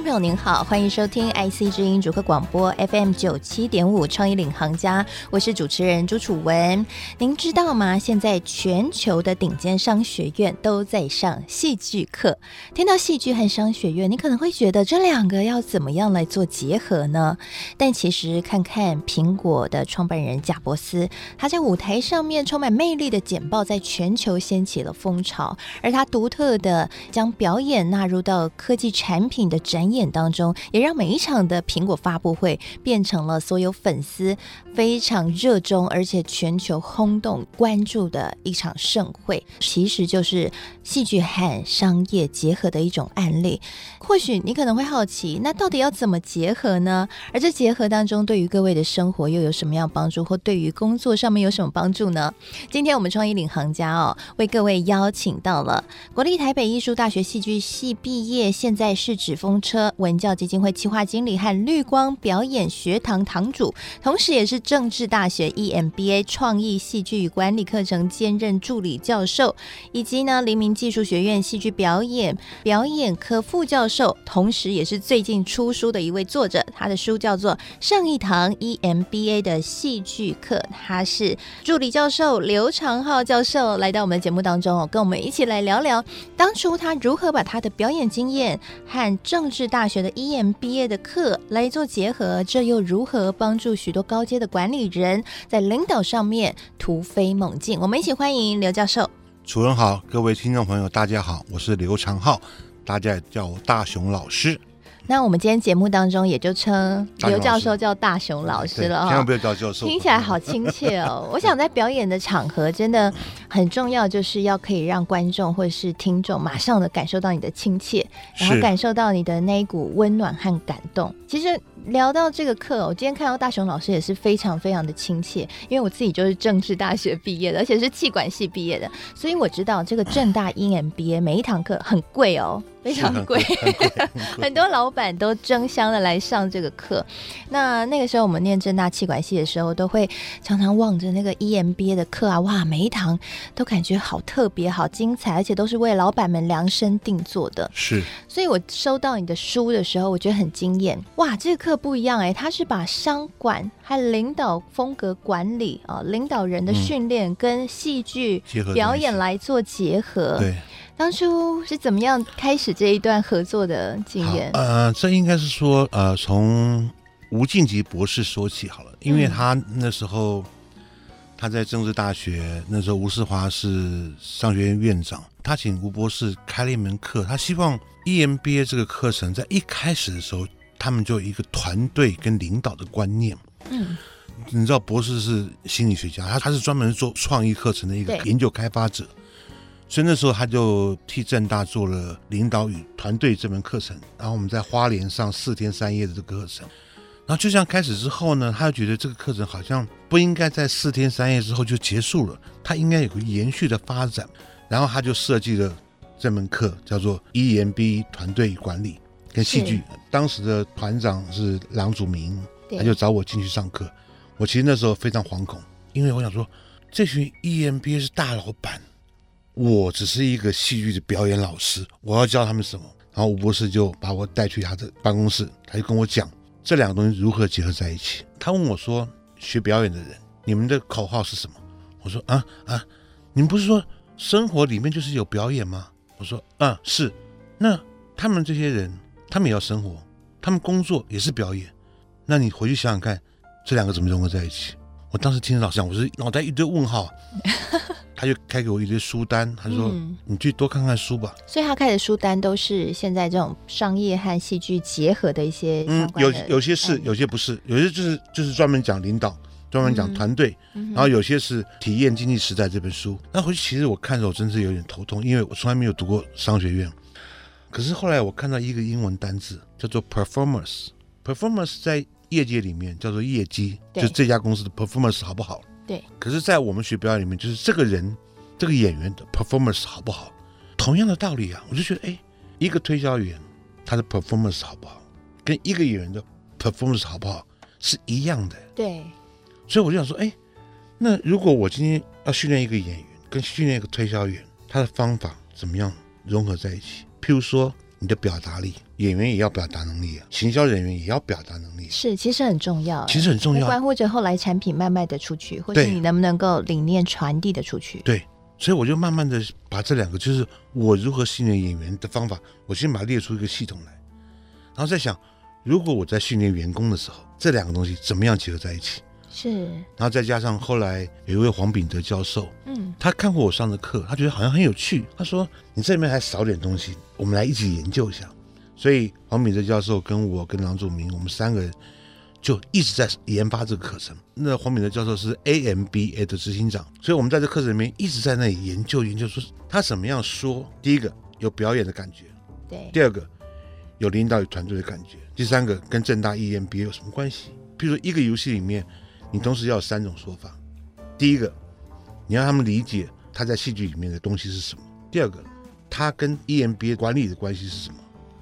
朋友您好，欢迎收听 IC 之音主客广播 FM 九七点五创意领航家，我是主持人朱楚文。您知道吗？现在全球的顶尖商学院都在上戏剧课。听到戏剧和商学院，你可能会觉得这两个要怎么样来做结合呢？但其实看看苹果的创办人贾伯斯，他在舞台上面充满魅力的简报，在全球掀起了风潮，而他独特的将表演纳入到科技产品的展。演当中，也让每一场的苹果发布会变成了所有粉丝非常热衷，而且全球轰动关注的一场盛会。其实就是戏剧和商业结合的一种案例。或许你可能会好奇，那到底要怎么结合呢？而这结合当中，对于各位的生活又有什么样帮助，或对于工作上面有什么帮助呢？今天我们创意领航家哦，为各位邀请到了国立台北艺术大学戏剧系毕业，现在是纸风车文教基金会企划经理和绿光表演学堂堂主，同时也是政治大学 EMBA 创意戏剧与管理课程兼任助理教授，以及呢黎明技术学院戏剧表演表演科副教授，同时也是最近出书的一位作者。他的书叫做《上一堂 EMBA 的戏剧课》，他是助理教授刘长浩教授来到我们的节目当中哦，跟我们一起来聊聊当初他如何把他的表演经验和政治是大学的 EM 毕业的课来做结合，这又如何帮助许多高阶的管理人在领导上面突飞猛进？我们一起欢迎刘教授。主任好，各位听众朋友，大家好，我是刘长浩，大家叫我大雄老师。那我们今天节目当中也就称刘教授叫大熊老师了，千万不要叫教授，听起来好亲切哦。我想在表演的场合真的很重要，就是要可以让观众或者是听众马上的感受到你的亲切，然后感受到你的那一股温暖和感动。其实。聊到这个课，我今天看到大熊老师也是非常非常的亲切，因为我自己就是政治大学毕业的，而且是气管系毕业的，所以我知道这个正大 EMBA 每一堂课很贵哦，非常贵，很多老板都争相的来上这个课。那那个时候我们念正大气管系的时候，都会常常望着那个 EMBA 的课啊，哇，每一堂都感觉好特别、好精彩，而且都是为老板们量身定做的。是，所以我收到你的书的时候，我觉得很惊艳，哇，这个课。不一样哎，他是把商管和领导风格管理啊，领导人的训练跟戏剧表演来做结合。对，当初是怎么样开始这一段合作的经验？呃，这应该是说呃，从吴敬吉博士说起好了，因为他那时候他在政治大学，那时候吴世华是商学院院长，他请吴博士开了一门课，他希望 EMBA 这个课程在一开始的时候。他们就有一个团队跟领导的观念，嗯，你知道博士是心理学家，他他是专门做创意课程的一个研究开发者，所以那时候他就替正大做了领导与团队这门课程，然后我们在花莲上四天三夜的这个课程，然后就这样开始之后呢，他就觉得这个课程好像不应该在四天三夜之后就结束了，他应该有个延续的发展，然后他就设计了这门课，叫做 EMBA 团队管理。跟戏剧，当时的团长是郎祖明，他就找我进去上课。我其实那时候非常惶恐，因为我想说，这群 EMBA 是大老板，我只是一个戏剧的表演老师，我要教他们什么？然后吴博士就把我带去他的办公室，他就跟我讲这两个东西如何结合在一起。他问我说：“学表演的人，你们的口号是什么？”我说：“啊啊，你们不是说生活里面就是有表演吗？”我说：“啊，是。那他们这些人。”他们也要生活，他们工作也是表演，那你回去想想看，这两个怎么融合在一起？我当时听老师讲，我是脑袋一堆问号，他就开给我一堆书单，他说：“嗯、你去多看看书吧。”所以他开的书单都是现在这种商业和戏剧结合的一些的，嗯，有有些是，有些不是，有些就是就是专门讲领导，专门讲团队，嗯、然后有些是体验经济时代这本书。那回去其实我看的时候，真是有点头痛，因为我从来没有读过商学院。可是后来我看到一个英文单字叫做 performance，performance 在业界里面叫做业绩，就是这家公司的 performance 好不好？对。可是，在我们学表演里面，就是这个人这个演员的 performance 好不好？同样的道理啊，我就觉得，哎，一个推销员他的 performance 好不好，跟一个演员的 performance 好不好是一样的。对，所以我就想说，哎，那如果我今天要训练一个演员，跟训练一个推销员，他的方法怎么样融合在一起？譬如说，你的表达力，演员也要表达能力啊，行销人员也要表达能力，是，其实很重要，其实很重要，关乎着后来产品慢慢的出去，或是你能不能够理念传递的出去。对，所以我就慢慢的把这两个，就是我如何训练演员的方法，我先把它列出一个系统来，然后再想，如果我在训练员工的时候，这两个东西怎么样结合在一起？是，然后再加上后来有一位黄秉德教授，嗯，他看过我上的课，他觉得好像很有趣。他说：“你这里面还少点东西，我们来一起研究一下。”所以黄秉德教授跟我跟郎祖明，我们三个人就一直在研发这个课程。那黄秉德教授是 AMBA 的执行长，所以我们在这课程里面一直在那里研究研究，说他怎么样说。第一个有表演的感觉，对；第二个有领导与团队的感觉；第三个跟正大 EMBA 有什么关系？譬如说一个游戏里面。你同时要有三种说法：第一个，你让他们理解他在戏剧里面的东西是什么；第二个，他跟 EMBA 管理的关系是什么；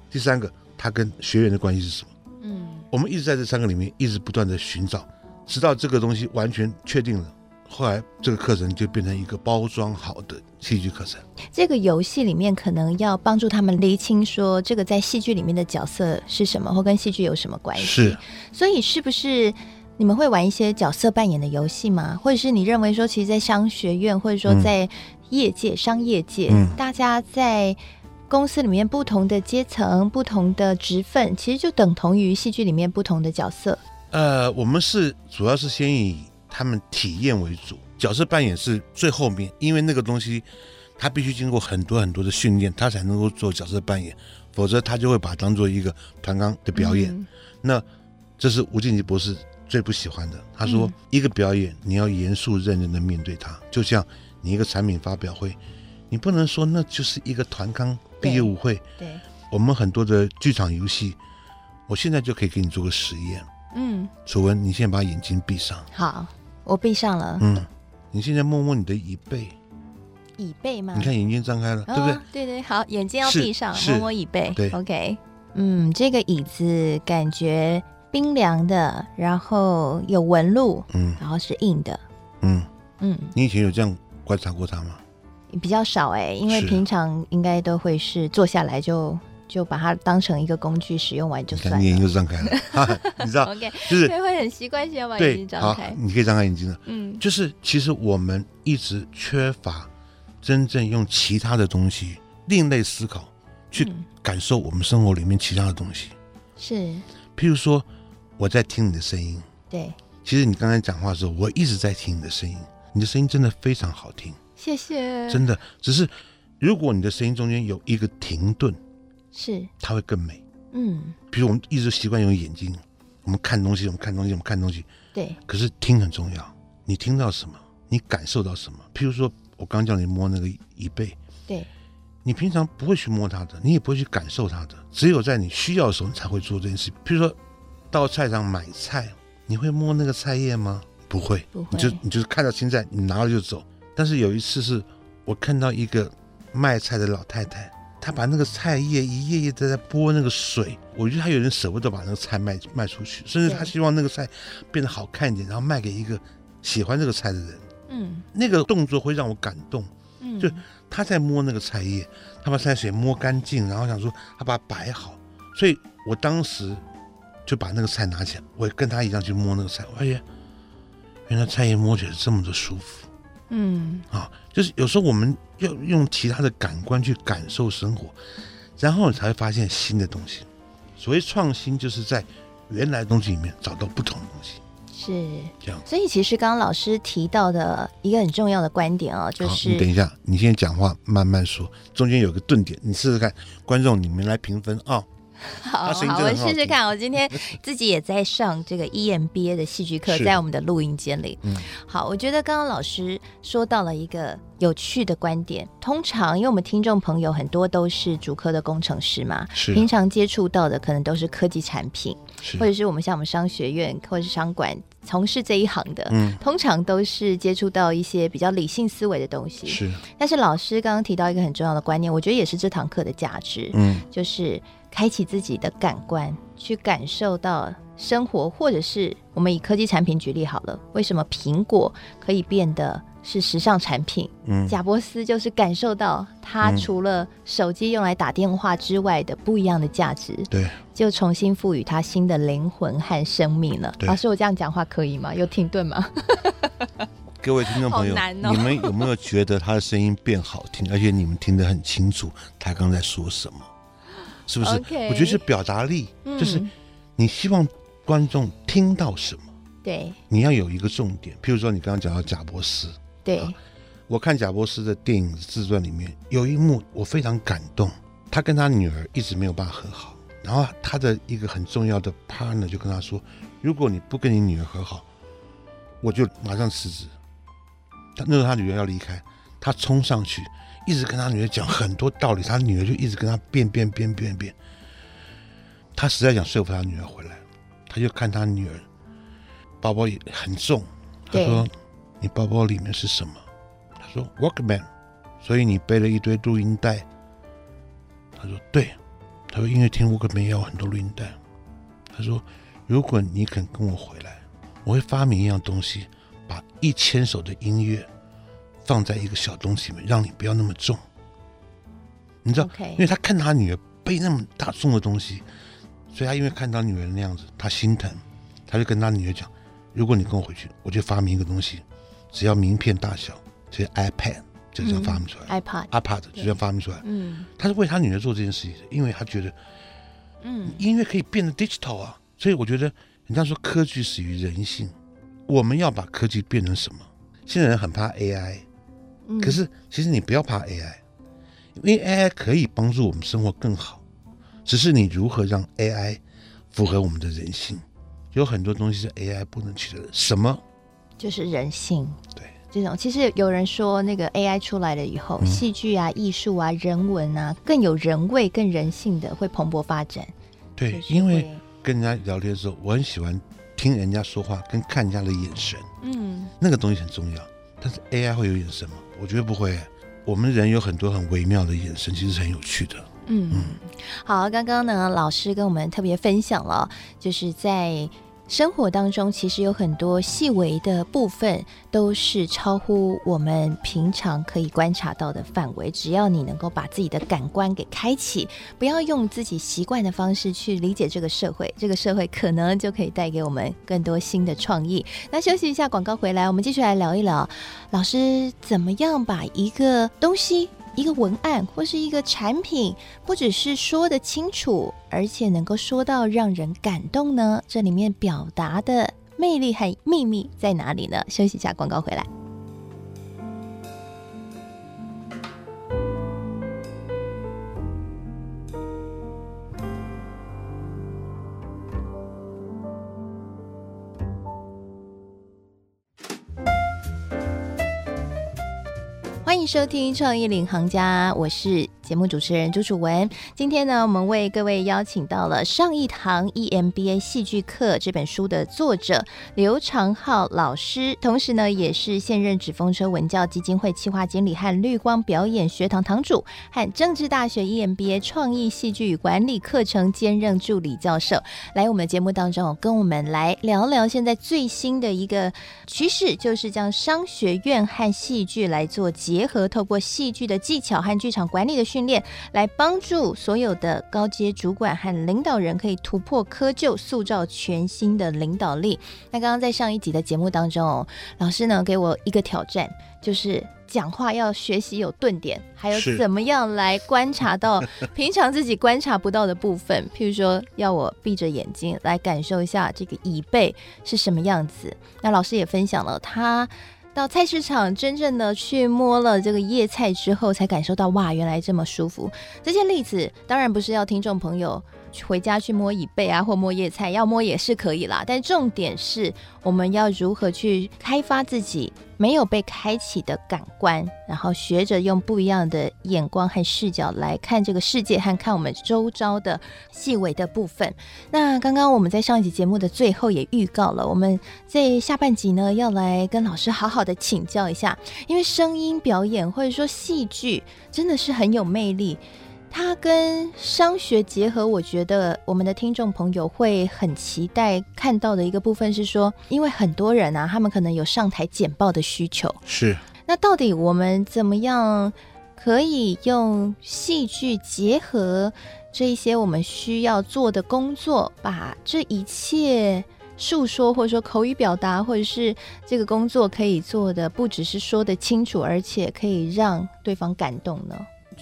第三个，他跟学员的关系是什么。嗯，我们一直在这三个里面一直不断的寻找，直到这个东西完全确定了，后来这个课程就变成一个包装好的戏剧课程。这个游戏里面可能要帮助他们厘清说，这个在戏剧里面的角色是什么，或跟戏剧有什么关系。是，所以是不是？你们会玩一些角色扮演的游戏吗？或者是你认为说，其实，在商学院或者说在业界、嗯、商业界，嗯、大家在公司里面不同的阶层、不同的职分，其实就等同于戏剧里面不同的角色。呃，我们是主要是先以他们体验为主，角色扮演是最后面，因为那个东西他必须经过很多很多的训练，他才能够做角色扮演，否则他就会把它当做一个团纲的表演。嗯、那这是吴敬吉博士。最不喜欢的，他说：“一个表演，你要严肃认真的面对它，嗯、就像你一个产品发表会，你不能说那就是一个团康毕业舞会。对”，我们很多的剧场游戏，我现在就可以给你做个实验。嗯，楚文，你现在把眼睛闭上。好，我闭上了。嗯，你现在摸摸你的椅背。椅背吗？你看眼睛张开了，哦、对不对？对对，好，眼睛要闭上，摸摸椅背。对，OK。嗯，这个椅子感觉。冰凉的，然后有纹路，嗯，然后是硬的，嗯嗯。你以前有这样观察过它吗？比较少哎、欸，因为平常应该都会是坐下来就就把它当成一个工具使用完就算了。眼睛就张开了，你知道？OK，就是会很习惯性要把眼睛张开。你可以张开眼睛了。嗯，就是其实我们一直缺乏真正用其他的东西另类思考去感受我们生活里面其他的东西。是，譬如说。我在听你的声音，对，其实你刚才讲话的时候，我一直在听你的声音，你的声音真的非常好听，谢谢，真的。只是如果你的声音中间有一个停顿，是，它会更美。嗯，比如我们一直习惯用眼睛，我们看东西，我们看东西，我们看东西，对。可是听很重要，你听到什么，你感受到什么。譬如说，我刚叫你摸那个椅背，对，你平常不会去摸它的，你也不会去感受它的，只有在你需要的时候，你才会做这件事。譬如说。到菜场买菜，你会摸那个菜叶吗？不会，不会。你就你就是看到青菜，你拿了就走。但是有一次是我看到一个卖菜的老太太，她把那个菜叶一页页的在剥那个水，我觉得她有点舍不得把那个菜卖卖出去，甚至她希望那个菜变得好看一点，然后卖给一个喜欢这个菜的人。嗯，那个动作会让我感动。嗯，就她在摸那个菜叶，她把菜水摸干净，然后想说她把它摆好，所以我当时。就把那个菜拿起来，我也跟他一样去摸那个菜。发现，原来菜叶摸起来这么的舒服。嗯，啊，就是有时候我们要用其他的感官去感受生活，然后你才会发现新的东西。所谓创新，就是在原来的东西里面找到不同的东西。是这样。所以其实刚刚老师提到的一个很重要的观点哦，就是你等一下，你先讲话，慢慢说，中间有个顿点，你试试看，观众你们来评分啊。哦好 好，我试试看。我今天自己也在上这个 EMBA 的戏剧课，在我们的录音间里。嗯，好，我觉得刚刚老师说到了一个有趣的观点。通常，因为我们听众朋友很多都是主科的工程师嘛，是平常接触到的可能都是科技产品，是或者是我们像我们商学院或者是商管从事这一行的，嗯，通常都是接触到一些比较理性思维的东西。是，但是老师刚刚提到一个很重要的观念，我觉得也是这堂课的价值，嗯，就是开启自己的感官，去感受到生活，或者是我们以科技产品举例好了，为什么苹果可以变得是时尚产品？嗯，贾伯斯就是感受到它除了手机用来打电话之外的不一样的价值，对，就重新赋予它新的灵魂和生命了。老师，我这样讲话可以吗？有停顿吗？各位听众朋友，哦、你们有没有觉得他的声音变好听？而且你们听得很清楚，他刚才说什么？是不是？Okay, 我觉得是表达力，嗯，就是你希望观众听到什么？对，你要有一个重点。譬如说，你刚刚讲到贾伯斯，对，啊，我看贾伯斯的电影自传里面有一幕我非常感动，他跟他女儿一直没有办法和好，然后他的一个很重要的 partner 就跟他说：“如果你不跟你女儿和好，我就马上辞职。”他那时候他女儿要离开，他冲上去。一直跟他女儿讲很多道理，他女儿就一直跟他辩辩辩辩辩。他实在想说服他女儿回来，他就看他女儿包包也很重，他说：“你包包里面是什么？”他说：“Walkman。”所以你背了一堆录音带。他说：“对。”他说：“音乐厅 Walkman 要很多录音带。”他说：“如果你肯跟我回来，我会发明一样东西，把一千首的音乐。”放在一个小东西里面，让你不要那么重。你知道，Okay. 因为他看他女儿背那么大重的东西，所以他因为看到女儿那样子，他心疼，他就跟他女儿讲：“如果你跟我回去，我就发明一个东西，只要名片大小，就是 iPad 就这样发明出来。嗯、iPad，iPad 就这样发明出来。嗯，他是为他女儿做这件事情，因为他觉得，嗯，音乐可以变得 digital 啊。所以我觉得，人家说科技始于人性，我们要把科技变成什么？现在人很怕 AI。可是，其实你不要怕 AI，因为 AI 可以帮助我们生活更好，只是你如何让 AI 符合我们的人性。有很多东西是 AI 不能取得的，什么？就是人性。对，这种其实有人说，那个 AI 出来了以后，戏剧啊、艺术啊、人文啊，更有人味、更人性的会蓬勃发展。对，就是、因为跟人家聊天的时候，我很喜欢听人家说话，跟看人家的眼神。嗯，那个东西很重要。但是 AI 会有眼神吗？我觉得不会。我们人有很多很微妙的眼神，其实是很有趣的。嗯嗯，好，刚刚呢，老师跟我们特别分享了，就是在。生活当中其实有很多细微的部分，都是超乎我们平常可以观察到的范围。只要你能够把自己的感官给开启，不要用自己习惯的方式去理解这个社会，这个社会可能就可以带给我们更多新的创意。那休息一下，广告回来，我们继续来聊一聊，老师怎么样把一个东西。一个文案或是一个产品，不只是说得清楚，而且能够说到让人感动呢？这里面表达的魅力和秘密在哪里呢？休息一下，广告回来。收听《创意领航家》，我是节目主持人朱楚文。今天呢，我们为各位邀请到了《上一堂 EMBA 戏剧课》这本书的作者刘长浩老师，同时呢，也是现任纸风车文教基金会企划经理和绿光表演学堂堂主，和政治大学 EMBA 创意戏剧与管理课程兼任助理教授。来我们节目当中，跟我们来聊聊现在最新的一个趋势，就是将商学院和戏剧来做。结合透过戏剧的技巧和剧场管理的训练，来帮助所有的高阶主管和领导人可以突破窠臼，塑造全新的领导力。那刚刚在上一集的节目当中，老师呢给我一个挑战，就是讲话要学习有顿点，还有怎么样来观察到平常自己观察不到的部分。譬如说，要我闭着眼睛来感受一下这个椅背是什么样子。那老师也分享了他。到菜市场真正的去摸了这个叶菜之后，才感受到哇，原来这么舒服。这些例子当然不是要听众朋友回家去摸椅背啊，或摸叶菜，要摸也是可以啦。但重点是，我们要如何去开发自己没有被开启的感官，然后学着用不一样的眼光和视角来看这个世界，和看我们周遭的细微的部分。那刚刚我们在上一集节目的最后也预告了，我们在下半集呢要来跟老师好好的请教一下，因为声音表演或者说戏剧真的是很有魅力。它跟商学结合，我觉得我们的听众朋友会很期待看到的一个部分是说，因为很多人啊，他们可能有上台简报的需求。是。那到底我们怎么样可以用戏剧结合这一些我们需要做的工作，把这一切诉说，或者说口语表达，或者是这个工作可以做的不只是说的清楚，而且可以让对方感动呢？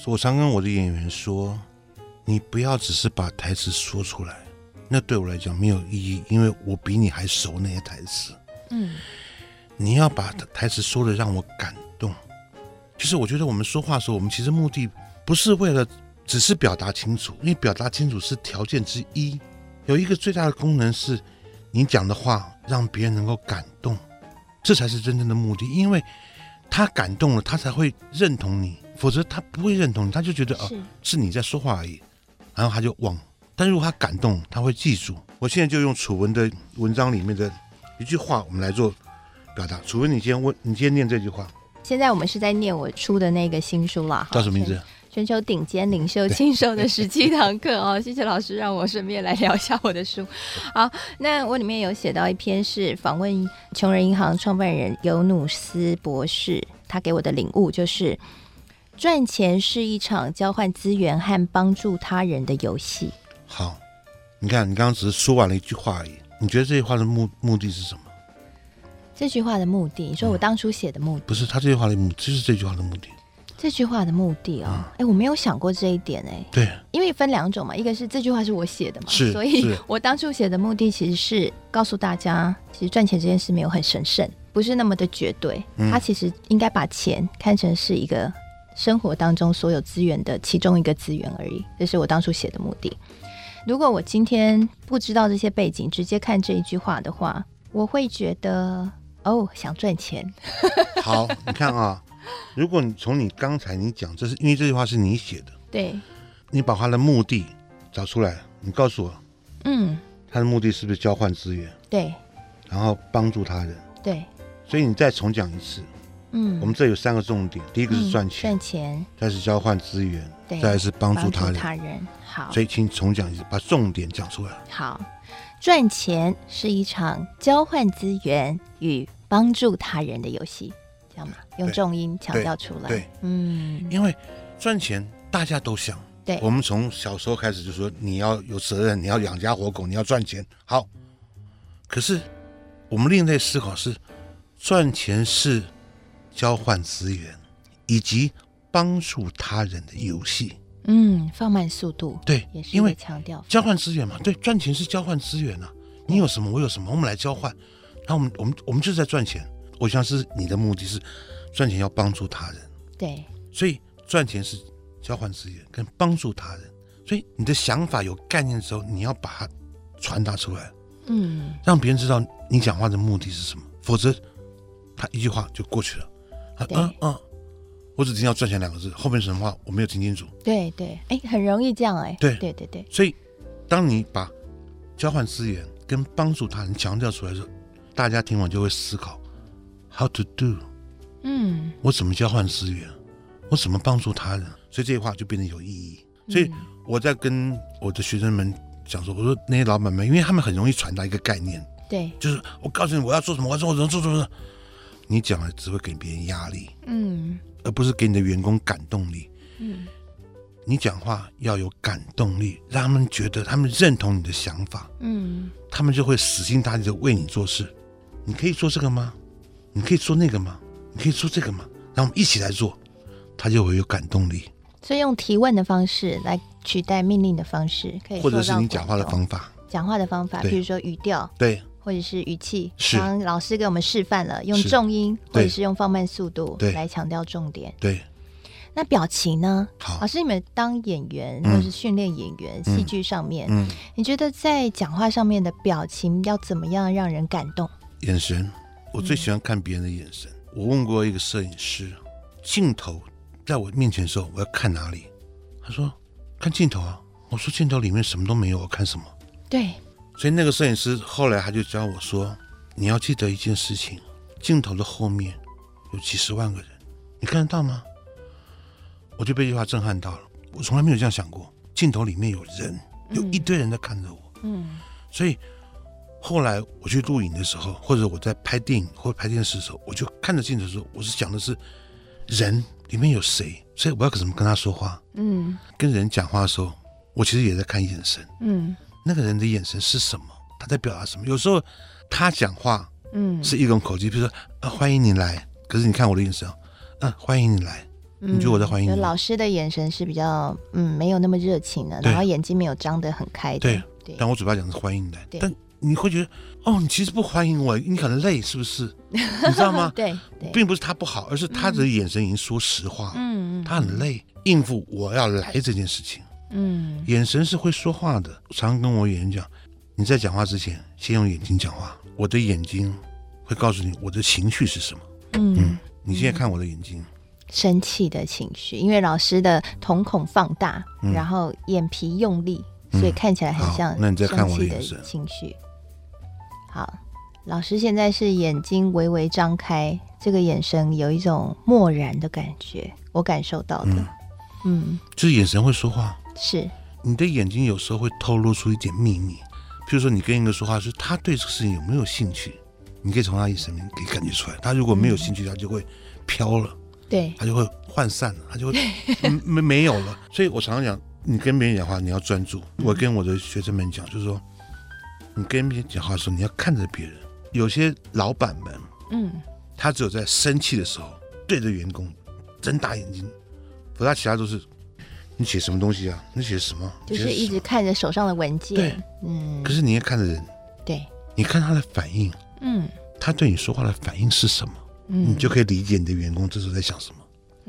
我常跟我的演员说，你不要只是把台词说出来，那对我来讲没有意义，因为我比你还熟那些台词。嗯，你要把台词说的让我感动。其实我觉得我们说话的时候，我们其实目的不是为了只是表达清楚，因为表达清楚是条件之一，有一个最大的功能是，你讲的话让别人能够感动，这才是真正的目的，因为他感动了，他才会认同你。否则他不会认同，他就觉得哦，是你在说话而已，然后他就忘。但如果他感动，他会记住。我现在就用楚文的文章里面的一句话，我们来做表达。楚文，你先问，你先念这句话。现在我们是在念我出的那个新书啦，叫什么名字？全球顶尖领袖亲授的十七堂课 哦。谢谢老师让我顺便来聊一下我的书。好，那我里面有写到一篇是访问穷人银行创办人尤努斯博士，他给我的领悟就是。赚钱是一场交换资源和帮助他人的游戏。好，你看，你刚刚只是说完了一句话而已。你觉得这句话的目目的是什么？这句话的目的，你说我当初写的目的、嗯、不是他这句话的目的，就是这句话的目的。这句话的目的啊、哦，哎、嗯，我没有想过这一点哎。对，因为分两种嘛，一个是这句话是我写的嘛，是，所以我当初写的目的其实是告诉大家，其实赚钱这件事没有很神圣，不是那么的绝对。嗯、他其实应该把钱看成是一个。生活当中所有资源的其中一个资源而已，这是我当初写的目的。如果我今天不知道这些背景，直接看这一句话的话，我会觉得哦，想赚钱。好，你看啊，如果你从你刚才你讲，这是因为这句话是你写的，对，你把他的目的找出来，你告诉我，嗯，他的目的是不是交换资源？对，然后帮助他人，对，所以你再重讲一次。嗯，我们这有三个重点，第一个是赚钱，赚钱，再是交换资源，对，再是帮助他人。他人好，所以请重讲一次，把重点讲出来。好，赚钱是一场交换资源与帮助他人的游戏，这样吗？用重音强调出来。对，嗯，因为赚钱大家都想，对，我们从小时候开始就说你要有责任，你要养家活口，你要赚钱。好，可是我们另类思考是，赚钱是。交换资源以及帮助他人的游戏，嗯，放慢速度，对，也是因为强调。交换资源嘛，对，赚钱是交换资源啊，你有什么我有什么，我们来交换，然后我们我们我们就是在赚钱。我想是你的目的是赚钱要帮助他人，对，所以赚钱是交换资源跟帮助他人，所以你的想法有概念的时候，你要把它传达出来，嗯，让别人知道你讲话的目的是什么，否则他一句话就过去了。嗯嗯，我只听到赚钱两个字，后面什么话我没有听清楚。对对，哎，很容易这样哎。对对对对。所以，当你把交换资源跟帮助他人强调出来的时候，大家听完就会思考，how to do？嗯，我怎么交换资源？我怎么帮助他人？所以这些话就变得有意义。所以我在跟我的学生们讲说，我说那些老板们，因为他们很容易传达一个概念，对，就是我告诉你我要做什么，我要做什么，做什么。你讲了只会给别人压力，嗯，而不是给你的员工感动力，嗯，你讲话要有感动力，让他们觉得他们认同你的想法，嗯，他们就会死心塌地的为你做事。你可以做这个吗？你可以做那个吗？你可以做这个吗？让我们一起来做，他就会有感动力。所以用提问的方式来取代命令的方式，可以或者是你讲话的方法，讲话的方法，比如说语调，对。或者是语气，是刚刚老师给我们示范了，用重音或者是用放慢速度来强调重点。对，那表情呢？好，老师，你们当演员、嗯、或是训练演员，戏剧上面，嗯，你觉得在讲话上面的表情要怎么样让人感动？眼神，我最喜欢看别人的眼神。嗯、我问过一个摄影师，镜头在我面前的时候，我要看哪里？他说看镜头啊。我说镜头里面什么都没有，我看什么？对。所以那个摄影师后来他就教我说，你要记得一件事情，镜头的后面有几十万个人，你看得到吗？我就被这句话震撼到了，我从来没有这样想过。镜头里面有人，有一堆人在看着我。嗯，所以后来我去录影的时候，或者我在拍电影或者拍电视的时候，我就看着镜头的时候，我是讲的是人里面有谁，所以我要怎么跟他说话。嗯，跟人讲话的时候，我其实也在看眼神。嗯，那个人的眼神是什么？他在表达什么？有时候他讲话，嗯，是一种口气，比如说啊，欢迎你来。可是你看我的眼神，啊，欢迎你来。你觉得我在欢迎你？老师的眼神是比较嗯，没有那么热情的，然后眼睛没有张得很开的。对，对。但我嘴巴讲是欢迎你来，但你会觉得哦，你其实不欢迎我，你可能累，是不是？你知道吗？对，并不是他不好，而是他的眼神已经说实话。嗯，他很累，应付我要来这件事情。嗯，眼神是会说话的。我常常跟我演员讲，你在讲话之前，先用眼睛讲话。我的眼睛会告诉你我的情绪是什么。嗯，你现在看我的眼睛。生气的情绪，因为老师的瞳孔放大，嗯、然后眼皮用力，所以看起来很像那你再看我的情绪。好，老师现在是眼睛微微张开，这个眼神有一种漠然的感觉，我感受到的。嗯，嗯就是眼神会说话。是，你的眼睛有时候会透露出一点秘密。譬如说，你跟一个说话，是他对这个事情有没有兴趣？你可以从他眼神里可以感觉出来。他如果没有兴趣，他就会飘了。对，他就会涣散了，他就会没没有了。所以我常常讲，你跟别人讲话，你要专注。我跟我的学生们讲，就是说，你跟别人讲话的时候，你要看着别人。有些老板们，嗯，他只有在生气的时候对着员工睁大眼睛，否则其他都是你写什么东西啊？你写什么？就是一直看着手上的文件。对，嗯。可是你也看着人，对，你看他的反应，嗯，他对你说话的反应是什么？嗯，你就可以理解你的员工这时候在想什么。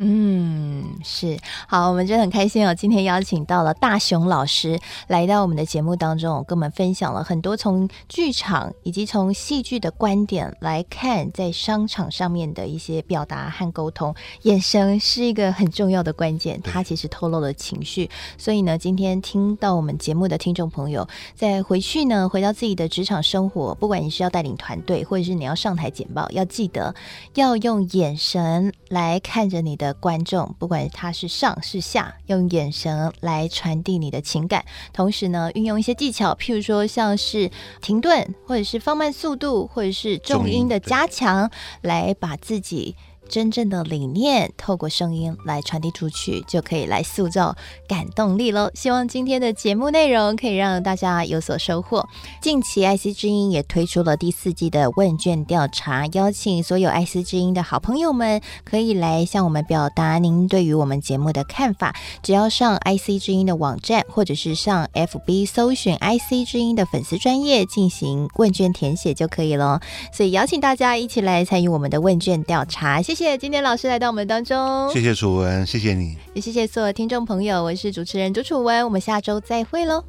嗯，是好，我们真的很开心哦。今天邀请到了大雄老师来到我们的节目当中，跟我们分享了很多从剧场以及从戏剧的观点来看，在商场上面的一些表达和沟通。眼神是一个很重要的关键，它其实透露了情绪。所以呢，今天听到我们节目的听众朋友，在回去呢，回到自己的职场生活，不管你是要带领团队，或者是你要上台简报，要记得要用眼神来看着你的。观众，不管他是上是下，用眼神来传递你的情感，同时呢，运用一些技巧，譬如说像是停顿，或者是放慢速度，或者是重音的加强，来把自己。真正的理念透过声音来传递出去，就可以来塑造感动力喽。希望今天的节目内容可以让大家有所收获。近期 IC 之音也推出了第四季的问卷调查，邀请所有 IC 之音的好朋友们可以来向我们表达您对于我们节目的看法。只要上 IC 之音的网站，或者是上 FB 搜寻 IC 之音的粉丝专页进行问卷填写就可以了。所以邀请大家一起来参与我们的问卷调查。谢。谢谢今天老师来到我们当中，谢谢楚文，谢谢你，也谢谢所有听众朋友，我是主持人朱楚文，我们下周再会喽。